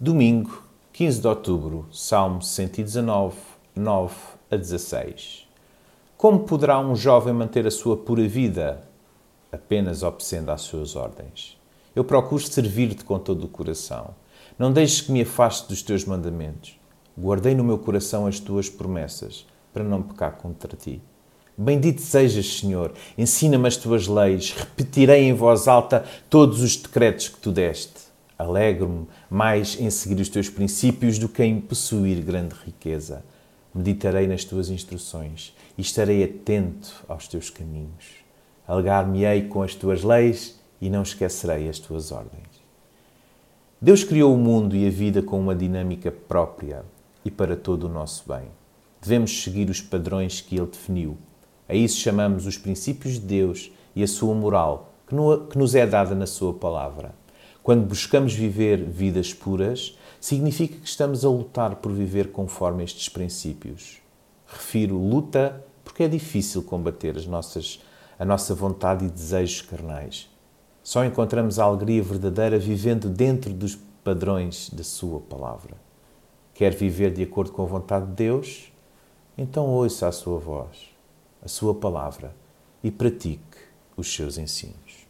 Domingo, 15 de outubro, Salmo 119, 9 a 16. Como poderá um jovem manter a sua pura vida? Apenas obedecendo às suas ordens. Eu procuro servir-te com todo o coração. Não deixes que me afaste dos teus mandamentos. Guardei no meu coração as tuas promessas, para não pecar contra ti. Bendito sejas, Senhor, ensina-me as tuas leis, repetirei em voz alta todos os decretos que tu deste. Alegro-me mais em seguir os teus princípios do que em possuir grande riqueza. Meditarei nas tuas instruções e estarei atento aos teus caminhos. Alegar-me-ei com as tuas leis e não esquecerei as tuas ordens. Deus criou o mundo e a vida com uma dinâmica própria e para todo o nosso bem. Devemos seguir os padrões que Ele definiu. A isso chamamos os princípios de Deus e a sua moral, que nos é dada na Sua palavra. Quando buscamos viver vidas puras, significa que estamos a lutar por viver conforme estes princípios. Refiro luta porque é difícil combater as nossas, a nossa vontade e desejos carnais. Só encontramos a alegria verdadeira vivendo dentro dos padrões da Sua palavra. Quer viver de acordo com a vontade de Deus? Então ouça a Sua voz, a Sua palavra e pratique os seus ensinos.